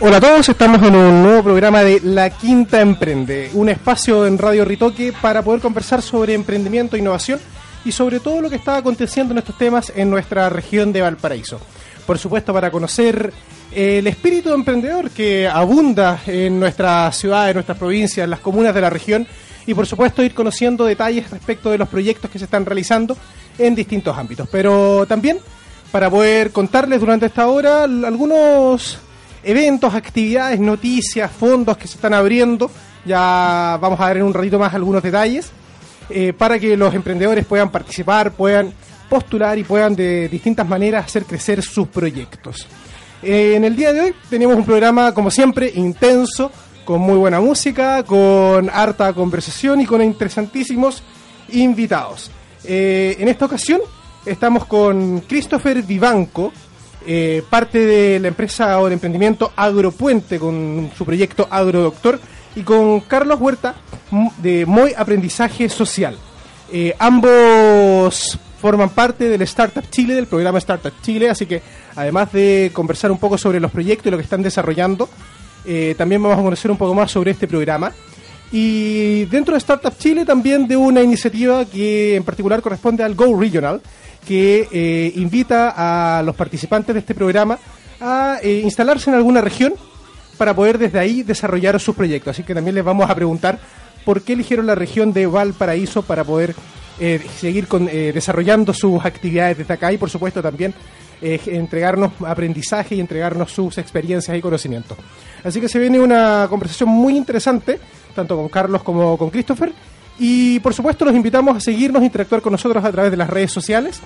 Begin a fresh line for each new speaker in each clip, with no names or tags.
Hola a todos, estamos en un nuevo programa de La Quinta Emprende, un espacio en Radio Ritoque para poder conversar sobre emprendimiento, innovación y sobre todo lo que está aconteciendo en estos temas en nuestra región de Valparaíso. Por supuesto, para conocer el espíritu emprendedor que abunda en nuestra ciudad, en nuestras provincias, en las comunas de la región y por supuesto ir conociendo detalles respecto de los proyectos que se están realizando en distintos ámbitos. Pero también para poder contarles durante esta hora algunos eventos, actividades, noticias, fondos que se están abriendo. Ya vamos a ver en un ratito más algunos detalles eh, para que los emprendedores puedan participar, puedan postular y puedan de distintas maneras hacer crecer sus proyectos. Eh, en el día de hoy tenemos un programa, como siempre, intenso, con muy buena música, con harta conversación y con interesantísimos invitados. Eh, en esta ocasión estamos con Christopher Vivanco, eh, parte de la empresa o del emprendimiento Agropuente con su proyecto Agrodoctor y con Carlos Huerta de Moy Aprendizaje Social. Eh, ambos forman parte del Startup Chile, del programa Startup Chile, así que además de conversar un poco sobre los proyectos y lo que están desarrollando, eh, también vamos a conocer un poco más sobre este programa. Y dentro de Startup Chile también de una iniciativa que en particular corresponde al Go Regional, que eh, invita a los participantes de este programa a eh, instalarse en alguna región para poder desde ahí desarrollar sus proyectos. Así que también les vamos a preguntar por qué eligieron la región de Valparaíso para poder eh, seguir con, desarrollando sus actividades desde acá y por supuesto también entregarnos aprendizaje y entregarnos sus experiencias y conocimientos. Así que se viene una conversación muy interesante, tanto con Carlos como con Christopher. Y por supuesto los invitamos a seguirnos, interactuar con nosotros a través de las redes sociales,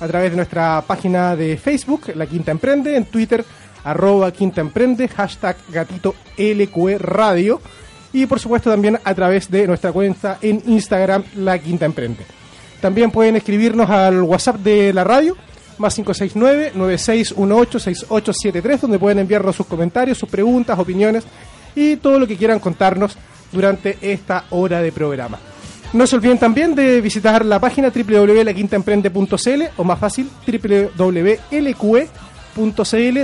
a través de nuestra página de Facebook, La Quinta Emprende, en Twitter, arroba Quinta Emprende, hashtag gatito LQE Radio, y por supuesto también a través de nuestra cuenta en Instagram, La Quinta Emprende. También pueden escribirnos al WhatsApp de la radio, más 569-9618-6873, donde pueden enviarnos sus comentarios, sus preguntas, opiniones y todo lo que quieran contarnos durante esta hora de programa. No se olviden también de visitar la página www.laquintaemprende.cl o más fácil www.lqe.cl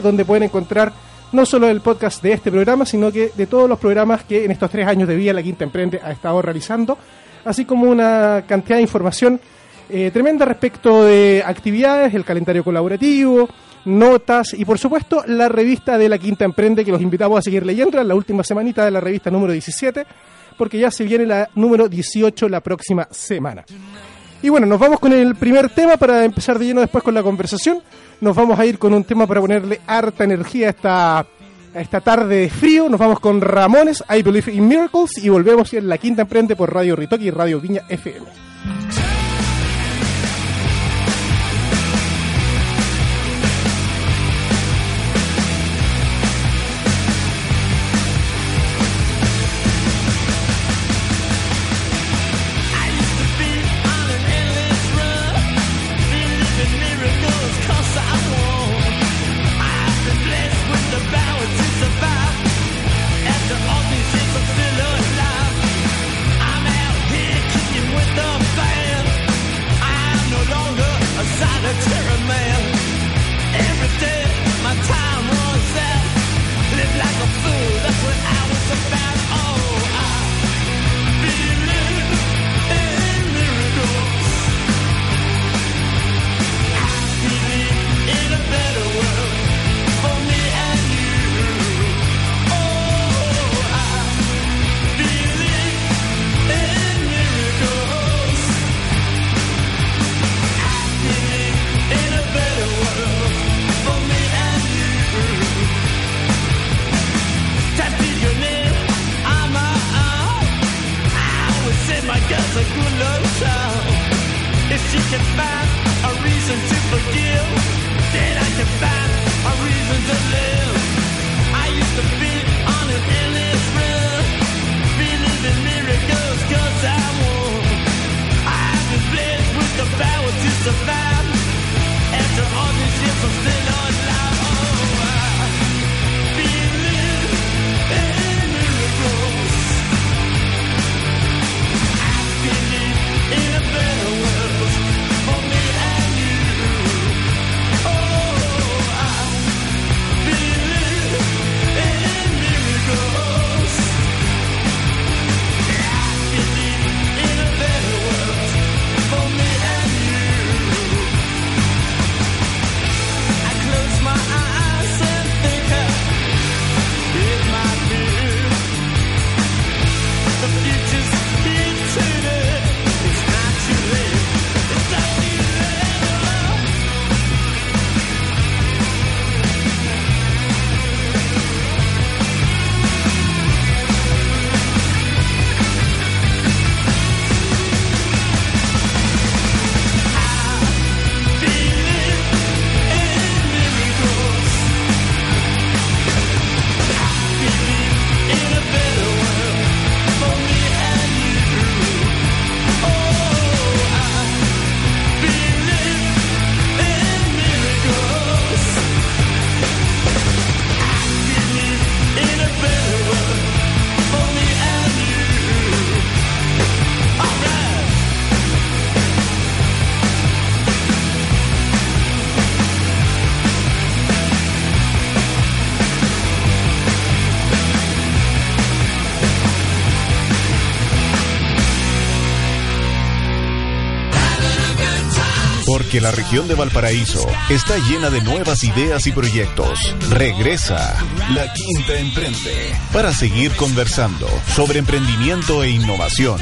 donde pueden encontrar no solo el podcast de este programa, sino que de todos los programas que en estos tres años de vida La Quinta Emprende ha estado realizando, así como una cantidad de información eh, tremenda respecto de actividades, el calendario colaborativo, notas y por supuesto la revista de La Quinta Emprende que los invitamos a seguir leyendo en la última semanita de la revista número 17 porque ya se viene la número 18 la próxima semana. Y bueno, nos vamos con el primer tema para empezar de lleno después con la conversación. Nos vamos a ir con un tema para ponerle harta energía a esta, a esta tarde de frío. Nos vamos con Ramones, I Believe in Miracles y volvemos en la quinta emprende por Radio Ritoki y Radio Viña FM.
Porque la región de Valparaíso está llena de nuevas ideas y proyectos. Regresa La Quinta Emprende para seguir conversando sobre emprendimiento e innovación.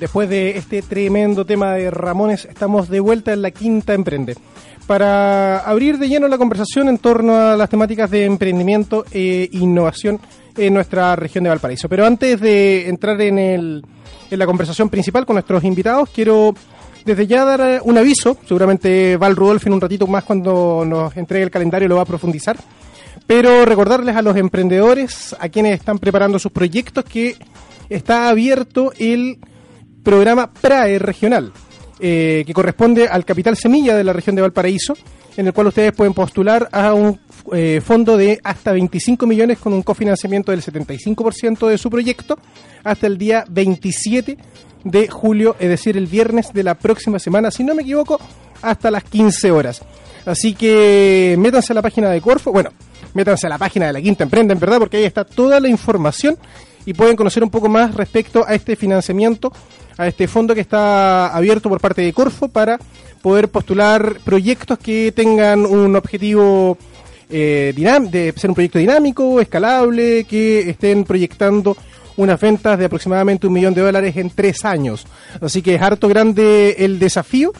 Después de este tremendo tema de Ramones, estamos de vuelta en La Quinta Emprende para abrir de lleno la conversación en torno a las temáticas de emprendimiento e innovación en nuestra región de Valparaíso. Pero antes de entrar en, el, en la conversación principal con nuestros invitados, quiero desde ya dar un aviso. Seguramente Val Rudolf en un ratito más cuando nos entregue el calendario lo va a profundizar. Pero recordarles a los emprendedores, a quienes están preparando sus proyectos, que está abierto el programa PRAE regional. Eh, que corresponde al capital semilla de la región de Valparaíso, en el cual ustedes pueden postular a un eh, fondo de hasta 25 millones con un cofinanciamiento del 75% de su proyecto hasta el día 27 de julio, es decir, el viernes de la próxima semana, si no me equivoco, hasta las 15 horas. Así que métanse a la página de Corfo, bueno, métanse a la página de la Quinta Emprende, en verdad, porque ahí está toda la información y pueden conocer un poco más respecto a este financiamiento a este fondo que está abierto por parte de Corfo para poder postular proyectos que tengan un objetivo eh, de ser un proyecto dinámico, escalable, que estén proyectando unas ventas de aproximadamente un millón de dólares en tres años. Así que es harto grande el desafío,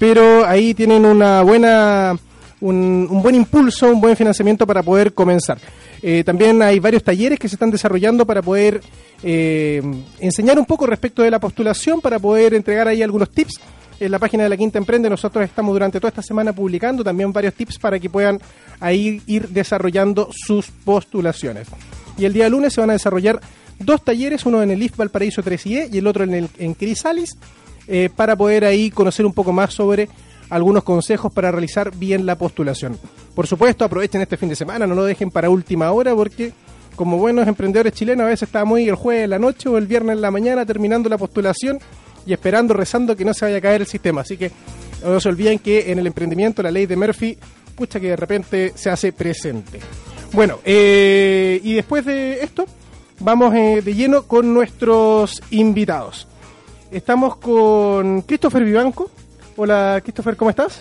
pero ahí tienen una buena, un, un buen impulso, un buen financiamiento para poder comenzar. Eh, también hay varios talleres que se están desarrollando para poder eh, enseñar un poco respecto de la postulación, para poder entregar ahí algunos tips. En la página de la Quinta Emprende nosotros estamos durante toda esta semana publicando también varios tips para que puedan ahí ir desarrollando sus postulaciones. Y el día lunes se van a desarrollar dos talleres, uno en el IF Valparaíso 3IE y el otro en, el, en Crisalis, eh, para poder ahí conocer un poco más sobre algunos consejos para realizar bien la postulación. Por supuesto, aprovechen este fin de semana, no lo dejen para última hora porque como buenos emprendedores chilenos a veces estamos muy el jueves en la noche o el viernes en la mañana terminando la postulación y esperando, rezando que no se vaya a caer el sistema. Así que no se olviden que en el emprendimiento la ley de Murphy, pucha que de repente se hace presente. Bueno, eh, y después de esto, vamos eh, de lleno con nuestros invitados. Estamos con Christopher Vivanco, Hola, Christopher, ¿cómo estás?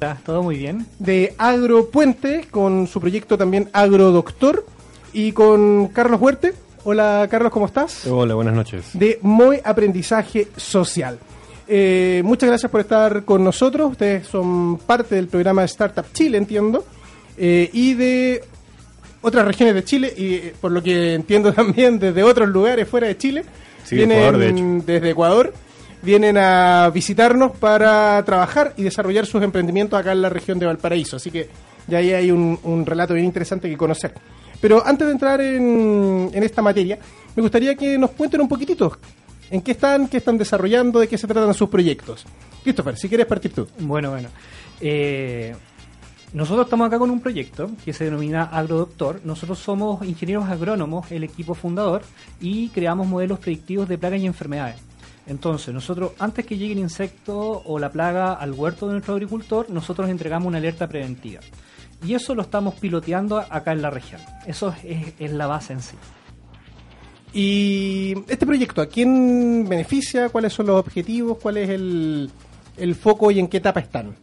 Hola, todo muy bien.
De Agropuente, con su proyecto también Agrodoctor, y con Carlos Huerte. Hola, Carlos, ¿cómo estás?
Hola, buenas noches.
De Moy Aprendizaje Social. Eh, muchas gracias por estar con nosotros. Ustedes son parte del programa Startup Chile, entiendo, eh, y de otras regiones de Chile, y eh, por lo que entiendo también desde otros lugares fuera de Chile.
Sí, Ecuador, de hecho.
desde Ecuador vienen a visitarnos para trabajar y desarrollar sus emprendimientos acá en la región de Valparaíso. Así que ya ahí hay un, relato bien interesante que conocer. Pero antes de entrar en, esta materia, me gustaría que nos cuenten un poquitito en qué están, qué están desarrollando, de qué se tratan sus proyectos. Christopher, si quieres partir tú.
Bueno, bueno. Eh, nosotros estamos acá con un proyecto que se denomina AgroDoctor. Nosotros somos ingenieros agrónomos, el equipo fundador, y creamos modelos predictivos de plagas y enfermedades. Entonces, nosotros, antes que llegue el insecto o la plaga al huerto de nuestro agricultor, nosotros entregamos una alerta preventiva. Y eso lo estamos piloteando acá en la región. Eso es, la base en sí.
¿Y este proyecto a quién beneficia? ¿Cuáles son los objetivos? ¿Cuál es el, foco y en qué etapa están?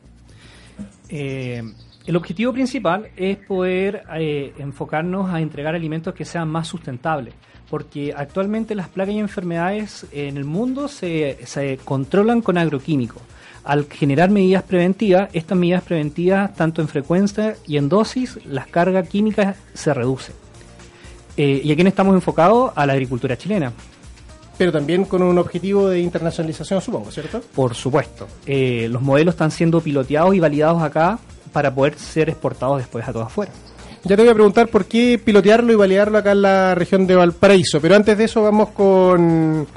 Eh, el objetivo principal es poder eh, enfocarnos a entregar alimentos que sean más sustentables porque actualmente las plagas y enfermedades en el mundo se, se controlan con agroquímicos. Al generar medidas preventivas, estas medidas preventivas, tanto en frecuencia y en dosis, las cargas químicas se reducen. Eh, ¿Y a quién estamos enfocados? A la agricultura chilena.
Pero también con un objetivo de internacionalización, supongo, ¿cierto?
Por supuesto. Eh, los modelos están siendo piloteados y validados acá para poder ser exportados después a todas afuera.
Ya te voy a preguntar por qué pilotearlo y validarlo acá en la región de Valparaíso. Pero antes de eso vamos con,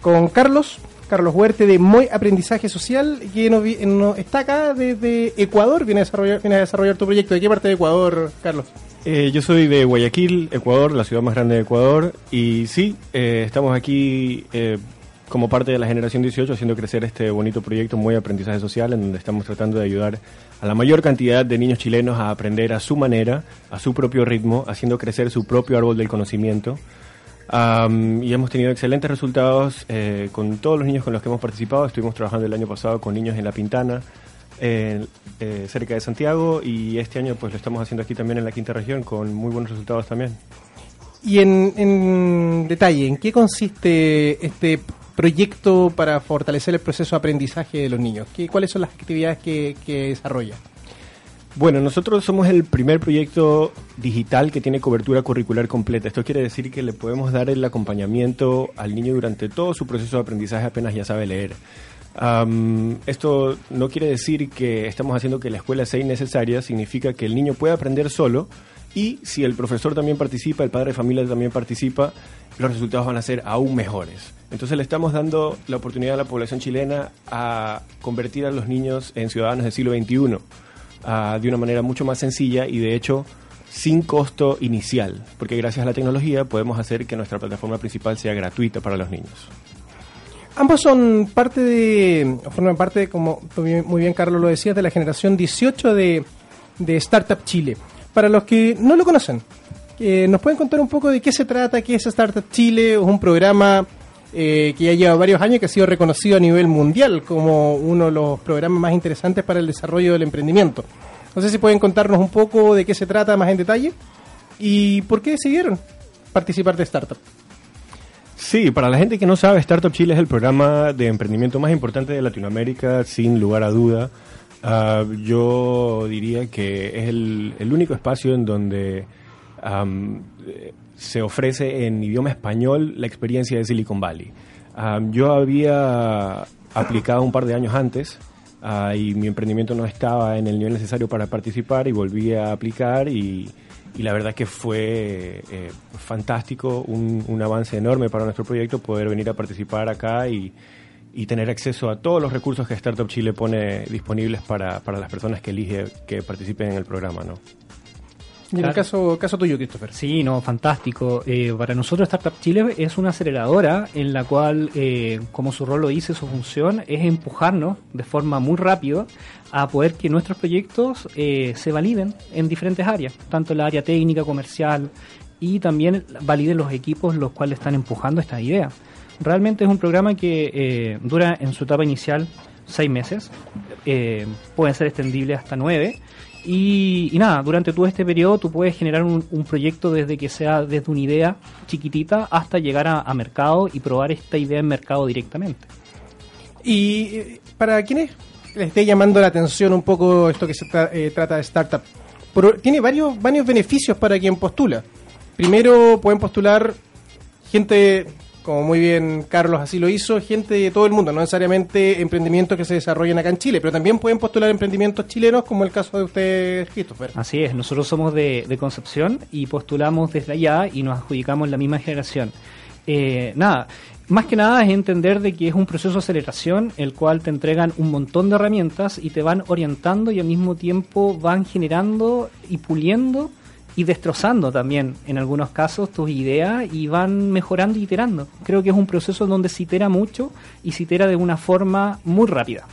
con Carlos, Carlos Huerte de Moy Aprendizaje Social, que nos, está acá desde Ecuador, viene a, desarrollar, viene a desarrollar tu proyecto. ¿De qué parte de Ecuador, Carlos?
Eh, yo soy de Guayaquil, Ecuador, la ciudad más grande de Ecuador, y sí, eh, estamos aquí eh, como parte de la generación 18 haciendo crecer este bonito proyecto Muy Aprendizaje Social, en donde estamos tratando de ayudar a la mayor cantidad de niños chilenos a aprender a su manera, a su propio ritmo, haciendo crecer su propio árbol del conocimiento, y hemos tenido excelentes resultados eh, con todos los niños con los que hemos participado. Estuvimos trabajando el año pasado con niños en La Pintana, eh, cerca de Santiago, y este año pues lo estamos haciendo aquí también en la quinta región con muy buenos resultados también.
Y en, detalle, ¿en qué consiste este proyecto para fortalecer el proceso de aprendizaje de los niños? ¿Qué, ¿Cuáles son las actividades que, que desarrolla?
Bueno, nosotros somos el primer proyecto digital que tiene cobertura curricular completa. Esto quiere decir que le podemos dar el acompañamiento al niño durante todo su proceso de aprendizaje apenas ya sabe leer. esto no quiere decir que estamos haciendo que la escuela sea innecesaria, significa que el niño puede aprender solo y si el profesor también participa, el padre de familia también participa, los resultados van a ser aún mejores. Entonces le estamos dando la oportunidad a la población chilena a convertir a los niños en ciudadanos del siglo XXI de una manera mucho más sencilla y de hecho sin costo inicial, porque gracias a la tecnología podemos hacer que nuestra plataforma principal sea gratuita para los niños.
Ambos son parte de, forman parte, como muy bien Carlos lo decía, de la generación 18 de, de Startup Chile. Para los que no lo conocen, eh, ¿nos pueden contar un poco de qué se trata? ¿Qué es Startup Chile? ¿Es un programa eh, que ya lleva varios años, que ha sido reconocido a nivel mundial como uno de los programas más interesantes para el desarrollo del emprendimiento. No sé si pueden contarnos un poco de qué se trata más en detalle y por qué decidieron participar de Startup.
Sí, para la gente que no sabe, Startup Chile es el programa de emprendimiento más importante de Latinoamérica, sin lugar a duda. Ah, yo diría que es el, único espacio en donde se ofrece en idioma español la experiencia de Silicon Valley. yo había aplicado un par de años antes ah, y mi emprendimiento no estaba en el nivel necesario para participar y volví a aplicar y, la verdad que fue eh, fantástico, un, avance enorme para nuestro proyecto poder venir a participar acá y, tener acceso a todos los recursos que Startup Chile pone disponibles para, para las personas que elige que participen en el programa. ¿no?
Y en el caso, caso tuyo, Christopher.
Sí, no, fantástico. Eh, para nosotros Startup Chile es una aceleradora en la cual, eh, como su rol lo dice, su función es empujarnos de forma muy rápida a poder que nuestros proyectos eh, se validen en diferentes áreas, tanto en la área técnica, comercial y también validen los equipos los cuales están empujando esta idea. Realmente es un programa que dura en su etapa inicial seis meses, puede ser extendible hasta nueve y, nada, durante todo este periodo tú puedes generar un, proyecto desde que sea desde una idea chiquitita hasta llegar a, mercado y probar esta idea en mercado directamente.
Y eh, para quienes les esté llamando la atención un poco esto que se eh, trata de startup, tiene varios, varios beneficios para quien postula. Primero pueden postular gente como muy bien Carlos así lo hizo, gente de todo el mundo, no necesariamente emprendimientos que se desarrollen acá en Chile, pero también pueden postular emprendimientos chilenos como el caso de usted, Christopher.
Así es, nosotros somos de, Concepción y postulamos desde allá y nos adjudicamos la misma generación. Eh, nada, más que nada es entender de que es un proceso de aceleración el cual te entregan un montón de herramientas y te van orientando y al mismo tiempo van generando y puliendo y destrozando también en algunos casos tus ideas y van mejorando y iterando. Creo que es un proceso donde se itera mucho y se itera de una forma muy rápida.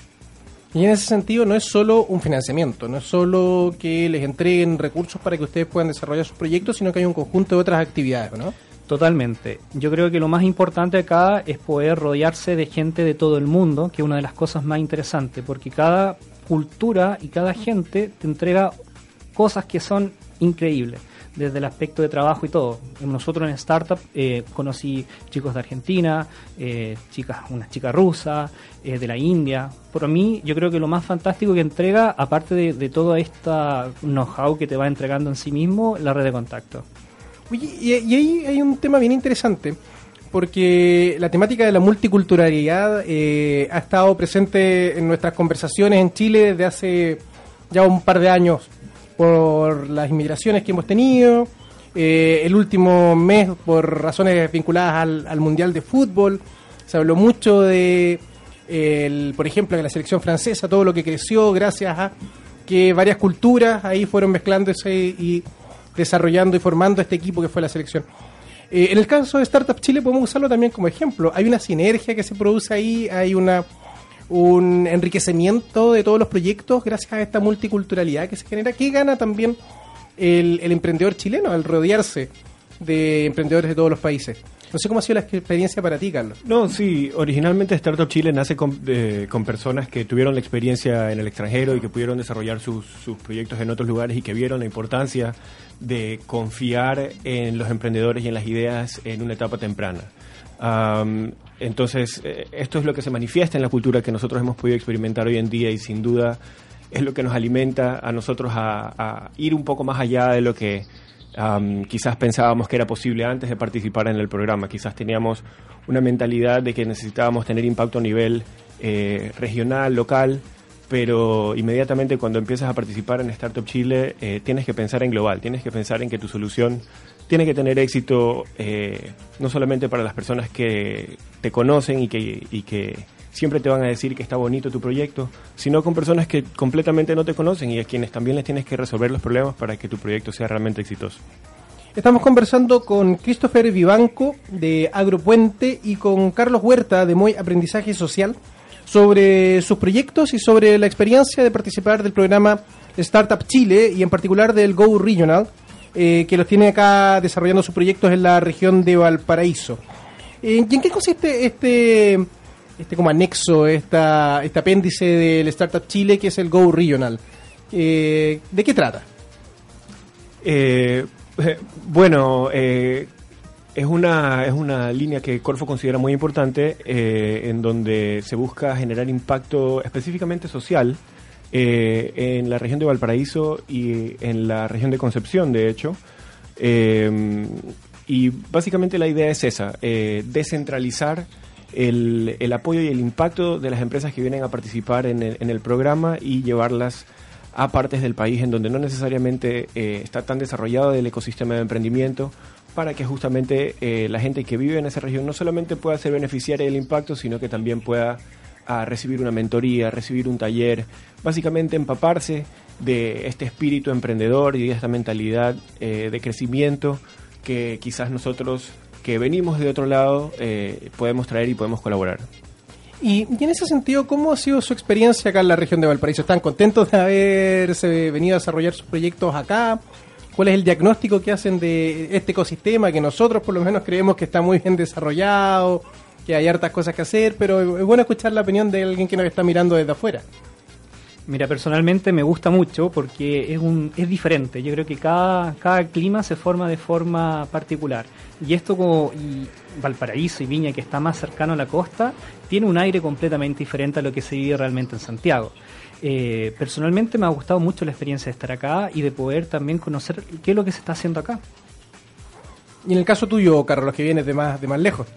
Y en ese sentido no es solo un financiamiento, no es solo que les entreguen recursos para que ustedes puedan desarrollar sus proyectos, sino que hay un conjunto de otras actividades, ¿no?
Totalmente. Yo creo que lo más importante acá es poder rodearse de gente de todo el mundo, que es una de las cosas más interesantes, porque cada cultura y cada gente te entrega cosas que son increíble desde el aspecto de trabajo y todo. Nosotros en Startup eh, conocí chicos de Argentina, eh, chicas, una chica rusa, eh, de la India. Por mí, yo creo que lo más fantástico que entrega, aparte de, de todo esta know-how que te va entregando en sí mismo, la red de contacto.
y, ahí hay un tema bien interesante, porque la temática de la multiculturalidad ha estado presente en nuestras conversaciones en Chile desde hace ya un par de años por las inmigraciones que hemos tenido, eh, el último mes por razones vinculadas al, Mundial de Fútbol, se habló mucho de, por ejemplo, de la selección francesa, todo lo que creció gracias a que varias culturas ahí fueron mezclándose y desarrollando y formando este equipo que fue la selección. Eh, en el caso de Startup Chile podemos usarlo también como ejemplo. Hay una sinergia que se produce ahí, hay una un enriquecimiento de todos los proyectos gracias a esta multiculturalidad que se genera. ¿Qué gana también el, emprendedor chileno al rodearse de emprendedores de todos los países. No sé cómo ha sido la experiencia para ti, Carlos.
No, sí, originalmente Startup Chile nace con, personas que tuvieron la experiencia en el extranjero y que pudieron desarrollar sus proyectos en otros lugares y que vieron la importancia de confiar en los emprendedores y en las ideas en una etapa temprana. Entonces, eh, esto es lo que se manifiesta en la cultura que nosotros hemos podido experimentar hoy en día y sin duda es lo que nos alimenta a nosotros a, a ir un poco más allá de lo que quizás pensábamos que era posible antes de participar en el programa. Quizás teníamos una mentalidad de que necesitábamos tener impacto a nivel eh, regional, local, pero inmediatamente cuando empiezas a participar en Startup Chile eh, tienes que pensar en global, tienes que pensar en que tu solución tiene que tener éxito eh, no solamente para las personas que te conocen y que, y que siempre te van a decir que está bonito tu proyecto, sino con personas que completamente no te conocen y a quienes también les tienes que resolver los problemas para que tu proyecto sea realmente exitoso.
Estamos conversando con Christopher Vivanco de Agropuente y con Carlos Huerta de Muy Aprendizaje Social sobre sus proyectos y sobre la experiencia de participar del programa Startup Chile y en particular del Go Regional, eh, que los tiene acá desarrollando sus proyectos en la región de Valparaíso. ¿Y en qué consiste este este como anexo, esta, este apéndice del Startup Chile, que es el Go Regional. Eh, ¿De qué trata?
Eh, bueno, eh, es, una, es una línea que Corfo considera muy importante, en donde se busca generar impacto específicamente social en la región de Valparaíso y en la región de Concepción, de hecho. y básicamente la idea es esa, descentralizar el, el, apoyo y el impacto de las empresas que vienen a participar en el, en el programa y llevarlas a partes del país en donde no necesariamente eh, está tan desarrollado el ecosistema de emprendimiento para que justamente eh, la gente que vive en esa región no solamente pueda ser beneficiaria del impacto, sino que también pueda a, recibir una mentoría, recibir un taller, básicamente empaparse de este espíritu emprendedor y de esta mentalidad eh, de crecimiento que quizás nosotros que venimos de otro lado eh, podemos traer y podemos colaborar.
Y, en ese sentido, ¿cómo ha sido su experiencia acá en la región de Valparaíso? ¿Están contentos de haberse venido a desarrollar sus proyectos acá? ¿Cuál es el diagnóstico que hacen de este ecosistema que nosotros por lo menos creemos que está muy bien desarrollado, que hay hartas cosas que hacer, pero es bueno escuchar la opinión de alguien que nos está mirando desde afuera?
Mira, personalmente me gusta mucho porque es, un, es diferente. Yo creo que cada, cada clima se forma de forma particular. Y esto como y Valparaíso y Viña, que está más cercano a la costa, tiene un aire completamente diferente a lo que se vive realmente en Santiago. Eh, personalmente me ha gustado mucho la experiencia de estar acá y de poder también conocer qué es lo que se está haciendo acá.
Y en el caso tuyo, Carlos, que vienes de más, de más lejos.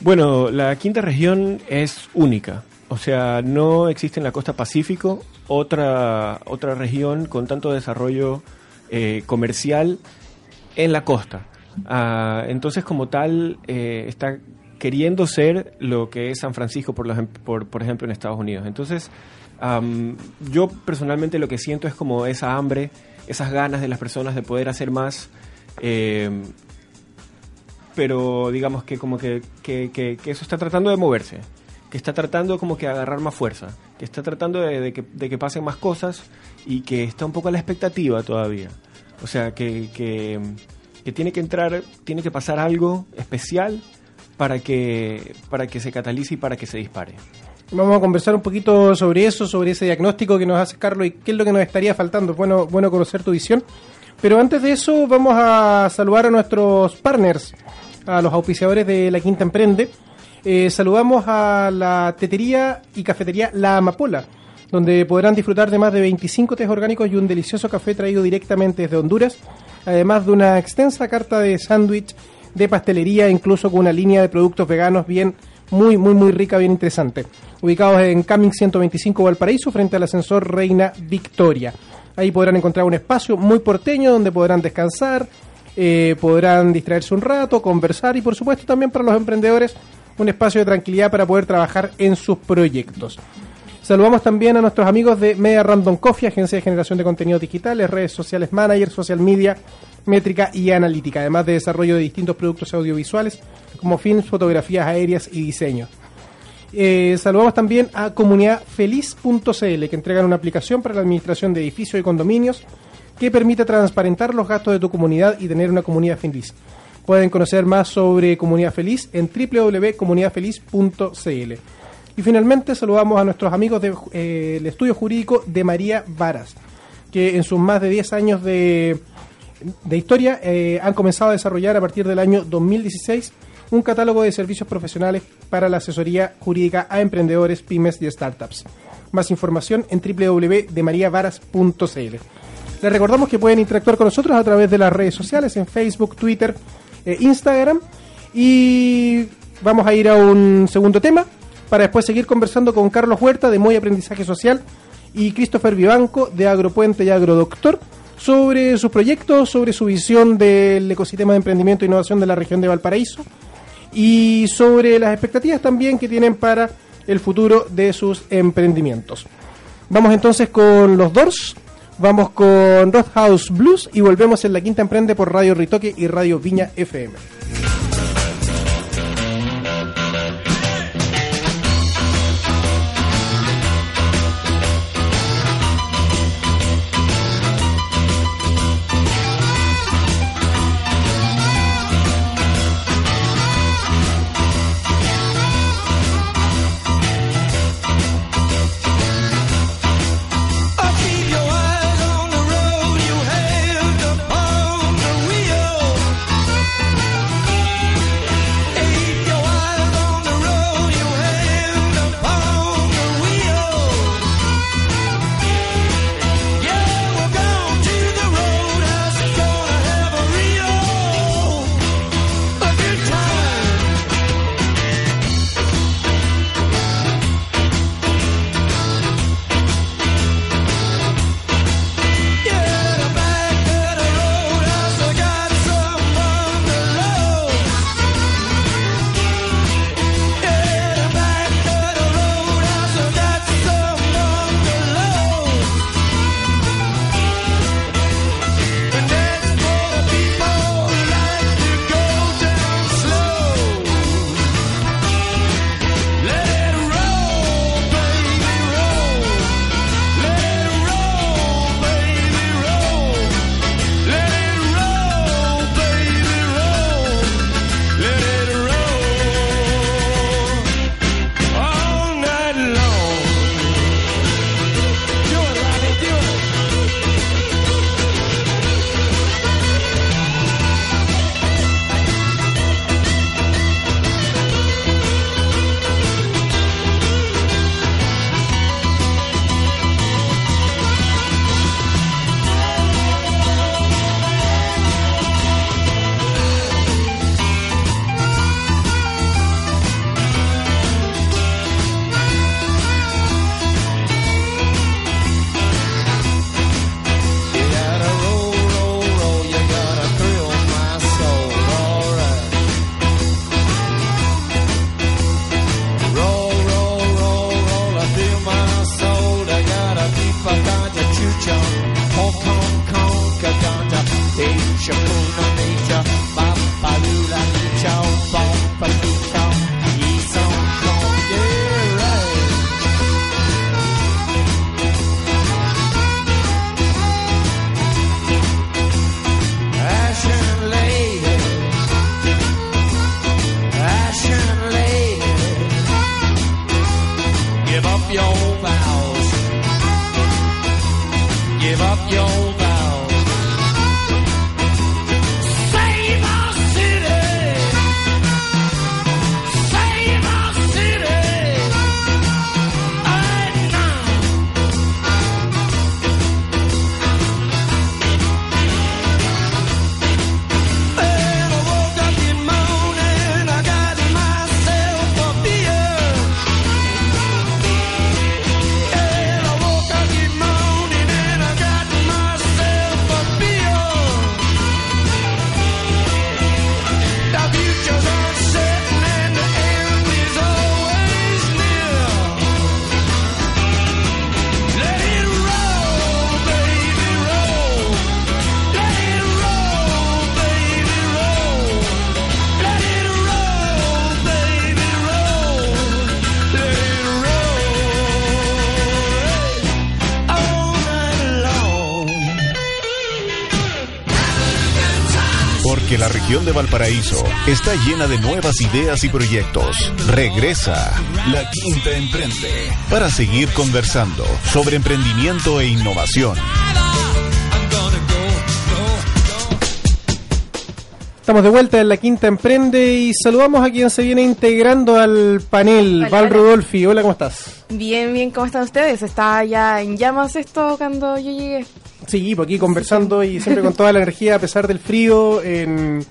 Bueno, la quinta región es única. O sea, no existe en la costa Pacífico otra, otra región con tanto desarrollo eh, comercial en la costa. Ah, entonces, como tal, eh, está queriendo ser lo que es San Francisco, por, por, por ejemplo, en Estados Unidos. Entonces, yo personalmente lo que siento es como esa hambre, esas ganas de las personas de poder hacer más, eh, pero digamos que como que, que, que, eso está tratando de moverse, que está tratando como que agarrar más fuerza, que está tratando de, que, de que pasen más cosas y que está un poco a la expectativa todavía. O sea, que, que que tiene que entrar, tiene que pasar algo especial para que, para que se catalice y para que se dispare.
Vamos a conversar un poquito sobre eso, sobre ese diagnóstico que nos hace Carlos y qué es lo que nos estaría faltando. Bueno, bueno conocer tu visión. Pero antes de eso, vamos a saludar a nuestros partners, a los auspiciadores de La Quinta Emprende. Eh, saludamos a la tetería y cafetería La Amapola, donde podrán disfrutar de más de 25 tés orgánicos y un delicioso café traído directamente desde Honduras además de una extensa carta de sándwich, de pastelería, incluso con una línea de productos veganos bien, muy, muy, muy rica, bien interesante. Ubicados en Camping 125 Valparaíso, frente al ascensor Reina Victoria. Ahí podrán encontrar un espacio muy porteño donde podrán descansar, eh, podrán distraerse un rato, conversar y por supuesto también para los emprendedores un espacio de tranquilidad para poder trabajar en sus proyectos. Saludamos también a nuestros amigos de Media Random Coffee, agencia de generación de contenidos digitales, redes sociales manager, social media, métrica y analítica, además de desarrollo de distintos productos audiovisuales como films, fotografías aéreas y diseño. Eh, saludamos también a comunidadfeliz.cl que entregan una aplicación para la administración de edificios y condominios que permite transparentar los gastos de tu comunidad y tener una comunidad feliz. Pueden conocer más sobre Comunidad Feliz en www.comunidadfeliz.cl. Y finalmente saludamos a nuestros amigos del eh, estudio jurídico de María Varas, que en sus más de 10 años de, de historia eh, han comenzado a desarrollar a partir del año 2016 un catálogo de servicios profesionales para la asesoría jurídica a emprendedores, pymes y startups. Más información en www.demariavaras.cl. Les recordamos que pueden interactuar con nosotros a través de las redes sociales en Facebook, Twitter, e Instagram. Y vamos a ir a un segundo tema para después seguir conversando con Carlos Huerta de Muy Aprendizaje Social y Christopher Vivanco de Agropuente y Agrodoctor sobre sus proyectos, sobre su visión del ecosistema de emprendimiento e innovación de la región de Valparaíso y sobre las expectativas también que tienen para el futuro de sus emprendimientos. Vamos entonces con los Doors, vamos con House Blues y volvemos en la quinta emprende por Radio Ritoque y Radio Viña FM.
Valparaíso está llena de nuevas ideas y proyectos. Regresa La Quinta Emprende para seguir conversando sobre emprendimiento e innovación.
Estamos de vuelta en la Quinta Emprende y saludamos a quien se viene integrando al panel,
Hola,
Val
hola.
Rudolfi. Hola, ¿cómo estás?
Bien, bien, ¿cómo están ustedes? Está ya en llamas esto cuando yo llegué.
Sí, por aquí conversando y siempre con toda la energía a pesar del frío en,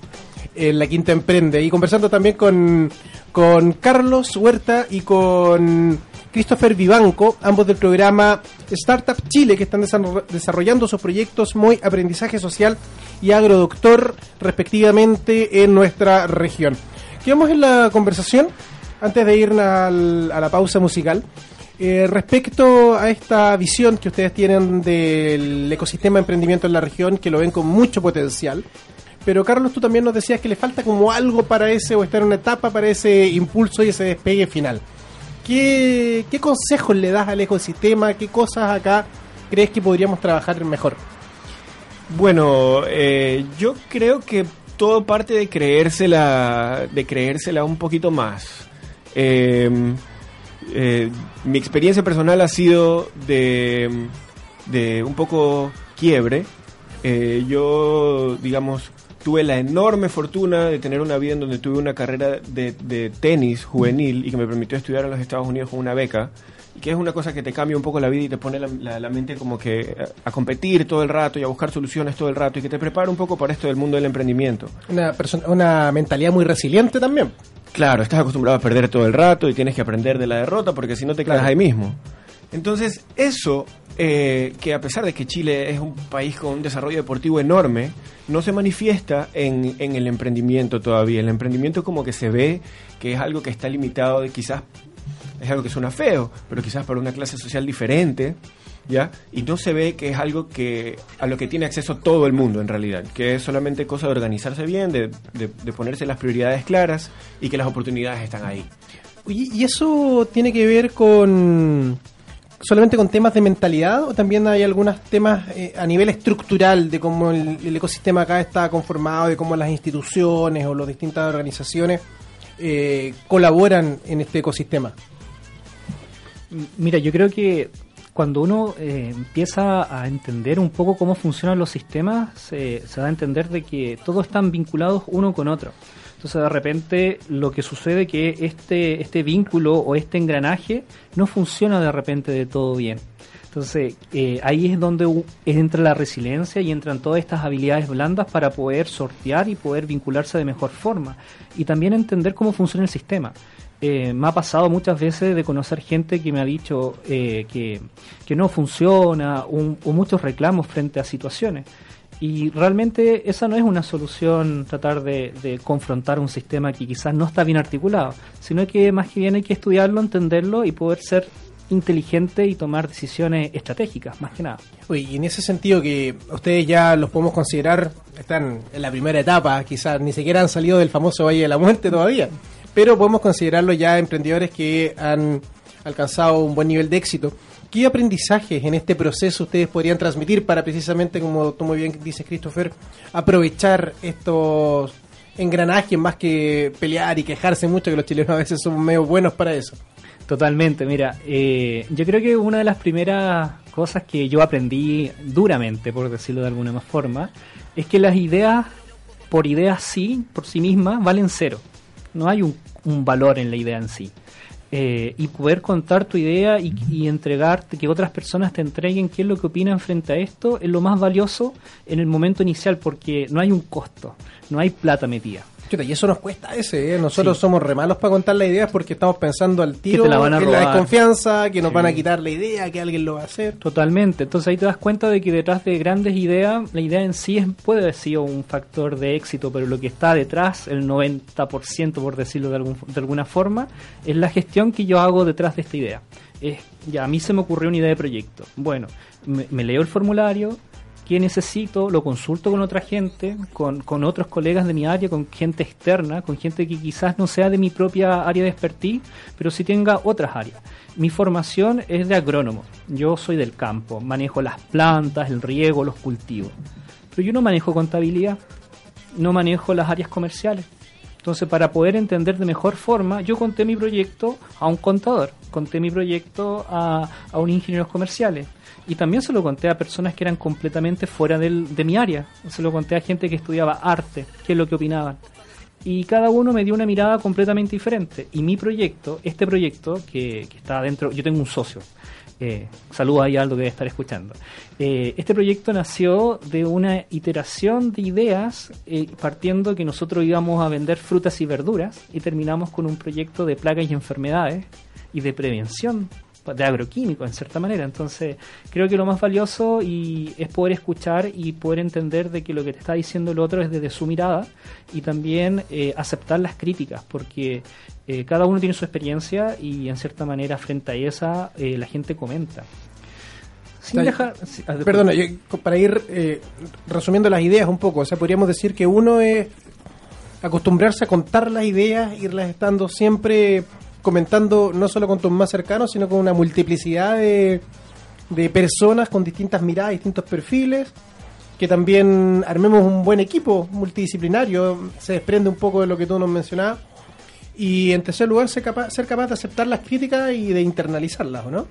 en la Quinta Emprende. Y conversando también con, con Carlos Huerta y con Christopher Vivanco, ambos del programa Startup Chile, que están desarro- desarrollando sus proyectos Muy Aprendizaje Social y Agrodoctor, respectivamente, en nuestra región. Quedamos en la conversación, antes de ir a la pausa musical, eh, respecto a esta visión que ustedes tienen del ecosistema de emprendimiento en la región, que lo ven con mucho potencial. Pero Carlos, tú también nos decías que le falta como algo para ese, o estar en una etapa para ese impulso y ese despegue final. ¿Qué, qué consejos le das al ecosistema? ¿Qué cosas acá crees que podríamos trabajar mejor?
Bueno, eh, yo creo que todo parte de creérsela, de creérsela un poquito más. Eh, eh, mi experiencia personal ha sido de, de un poco quiebre. Eh, yo, digamos, tuve la enorme fortuna de tener una vida en donde tuve una carrera de, de tenis juvenil y que me permitió estudiar en los Estados Unidos con una beca. Y que es una cosa que te cambia un poco la vida y te pone la, la- la mente como que a, a competir todo el rato y a buscar soluciones todo el rato y que te prepara un poco para esto del mundo del emprendimiento.
Una, persona, una mentalidad muy resiliente también.
Claro, estás acostumbrado a perder todo el rato y tienes que aprender de la derrota porque si no te quedas
Claro.
ahí mismo. Entonces, eso, eh, que a pesar de que Chile es un país con un desarrollo deportivo enorme, no se manifiesta en, el emprendimiento todavía. El emprendimiento como que se ve que es algo que está limitado de quizás, es algo que suena feo, pero quizás para una clase social diferente, ¿ya? Y no se ve que es algo que a lo que tiene acceso todo el mundo en realidad, que es solamente cosa de organizarse bien, de, ponerse las prioridades claras y que las oportunidades están ahí.
Oye, ¿y eso tiene que ver con solamente con temas de mentalidad o también hay algunos temas eh, a nivel estructural de cómo el, ecosistema acá está conformado, de cómo las instituciones o las distintas organizaciones eh, colaboran en este ecosistema?
Mira, yo creo que cuando uno eh, empieza a entender un poco cómo funcionan los sistemas, se da a entender de que todos están vinculados uno con otro. Entonces de repente lo que sucede que este, este vínculo o este engranaje no funciona de repente de todo bien. Entonces eh, ahí es donde entra la resiliencia y entran todas estas habilidades blandas para poder sortear y poder vincularse de mejor forma. Y también entender cómo funciona el sistema. Eh, me ha pasado muchas veces de conocer gente que me ha dicho eh, que, no funciona un- o muchos reclamos frente a situaciones. Y realmente esa no es una solución tratar de, confrontar un sistema que quizás no está bien articulado, sino que más que bien hay que estudiarlo, entenderlo y poder ser inteligente y tomar decisiones estratégicas, más que nada.
Y en ese sentido que ustedes ya los podemos considerar, están en la primera etapa, quizás ni siquiera han salido del famoso Valle de la Muerte todavía, pero podemos considerarlos ya emprendedores que han alcanzado un buen nivel de éxito. ¿Qué aprendizajes en este proceso ustedes podrían transmitir para precisamente, como tú muy bien dices Christopher, aprovechar estos engranajes más que pelear y quejarse mucho, que los chilenos a veces son medio buenos para eso?
Totalmente, mira, eh, yo creo que una de las primeras cosas que yo aprendí duramente, por decirlo de alguna más forma, es que las ideas, por ideas sí, por sí mismas, valen cero. No hay un, un valor en la idea en sí. Eh, y poder contar tu idea y, y entregarte, que otras personas te entreguen qué es lo que opinan frente a esto, es lo más valioso en el momento inicial, porque no hay un costo, no hay plata metida.
Y eso nos cuesta ese, ¿eh? Nosotros somos re malos para contar las ideas porque estamos pensando al tiro
te la van a
en la
robar.
desconfianza, que nos
Sí.
van a quitar la idea, que alguien lo va a hacer.
Totalmente, entonces ahí te das cuenta de que detrás de grandes ideas, la idea en sí es, puede haber sido un factor de éxito, pero lo que está detrás, el 90% por decirlo de, algún- de alguna forma, es la gestión que yo hago detrás de esta idea. Es, ya, a mí se me ocurrió una idea de proyecto. Bueno, me, me leo el formulario, qué necesito, lo consulto con otra gente, con, con otros colegas de mi área, con gente externa, con gente que quizás no sea de mi propia área de expertise, pero sí tenga otras áreas. Mi formación es de agrónomo, yo soy del campo, manejo las plantas, el riego, los cultivos, pero yo no manejo contabilidad. no manejo las áreas comerciales. Entonces, para poder entender de mejor forma, yo conté mi proyecto a un contador, conté mi proyecto a, a un ingeniero comerciales. Y también se lo conté a personas que eran completamente fuera del, de mi área. Se lo conté a gente que estudiaba arte, qué es lo que opinaban. Y cada uno me dio una mirada completamente diferente. Y mi proyecto, este proyecto que, que está dentro, yo tengo un socio, eh, saludo ahí Aldo que debe estar escuchando. Eh, este proyecto nació de una iteración de ideas, eh, partiendo que nosotros íbamos a vender frutas y verduras y terminamos con un proyecto de plagas y enfermedades y de prevención de agroquímicos en cierta manera. Entonces, creo que lo más valioso y es poder escuchar y poder entender de que lo que te está diciendo el otro es desde su mirada y también eh, aceptar las críticas, porque eh, cada uno tiene su experiencia y en cierta manera frente a esa eh, la gente comenta. Sin dejar, ah,
Perdona, yo- para ir eh, resumiendo las ideas un poco, o sea, podríamos decir que uno es acostumbrarse a contar las ideas, irlas estando siempre comentando no solo con tus más cercanos, sino con una multiplicidad de, de personas con distintas miradas, distintos perfiles, que también armemos un buen equipo multidisciplinario, se desprende un poco de lo que tú nos mencionabas, y en tercer lugar ser capaz, de aceptar las críticas y de internalizarlas, ¿o no?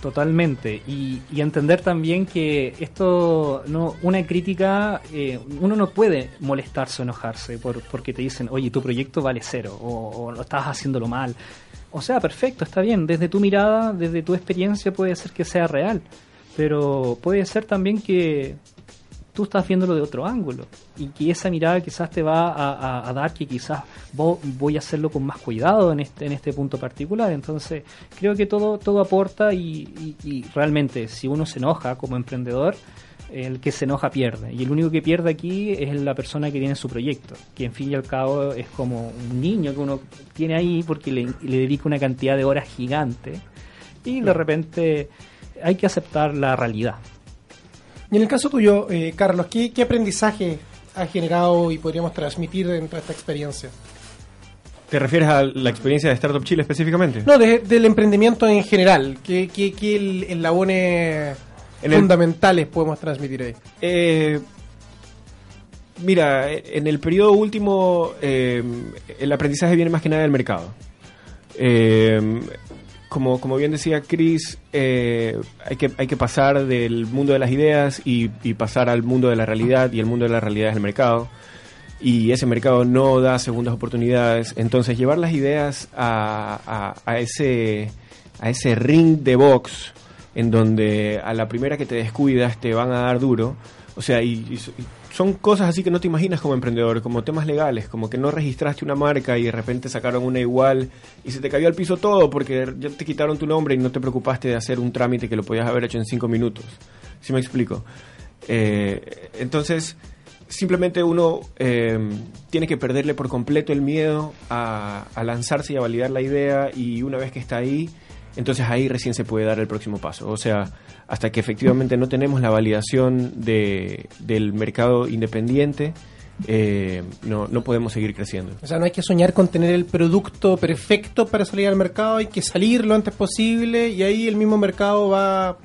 Totalmente. Y, y entender también que esto, no una crítica, eh, uno no puede molestarse o enojarse por, porque te dicen, oye, tu proyecto vale cero o, o lo estás haciéndolo mal. O sea, perfecto, está bien. Desde tu mirada, desde tu experiencia puede ser que sea real. Pero puede ser también que tú estás viéndolo de otro ángulo y que esa mirada quizás te va a, a- dar que quizás vo- voy a hacerlo con más cuidado en este, en este punto particular. Entonces, creo que todo, todo aporta y, y- y realmente si uno se enoja como emprendedor, el que se enoja pierde. Y el único que pierde aquí es la persona que tiene su proyecto, que en fin y al cabo es como un niño que uno tiene ahí porque le, le dedica una cantidad de horas gigante y de repente hay que aceptar la realidad.
Y en el caso tuyo, eh, Carlos, ¿qué, qué aprendizaje ha generado y podríamos transmitir dentro de esta experiencia?
¿Te refieres a la experiencia de Startup Chile específicamente?
No, de- del emprendimiento en general. ¿Qué, qué, qué el- eslabones
En el-
fundamentales podemos transmitir ahí?
Eh, mira, en el periodo último eh, el aprendizaje viene más que nada del mercado. Eh, como, como bien decía Chris, eh, hay, que, hay que pasar del mundo de las ideas y, y pasar al mundo de la realidad y el mundo de la realidad es el mercado. Y ese mercado no da segundas oportunidades. Entonces llevar las ideas a, a- a ese, a ese ring de box en donde a la primera que te descuidas te van a dar duro. O sea, y, y so- y son cosas así que no te imaginas como emprendedor, como temas legales, como que no registraste una marca y de repente sacaron una igual y se te cayó al piso todo porque ya te quitaron tu nombre y no te preocupaste de hacer un trámite que lo podías haber hecho en cinco minutos. ¿Sí me explico? Eh, entonces, simplemente uno eh, tiene que perderle por completo el miedo a lanzarse y a validar la idea y una vez que está ahí, entonces ahí recién se puede dar el próximo paso. O sea, hasta que efectivamente no tenemos la validación de, del mercado independiente, eh, no, no podemos seguir creciendo.
O sea, no hay que soñar con tener el producto perfecto para salir al mercado, hay que salir lo antes posible y ahí el mismo mercado va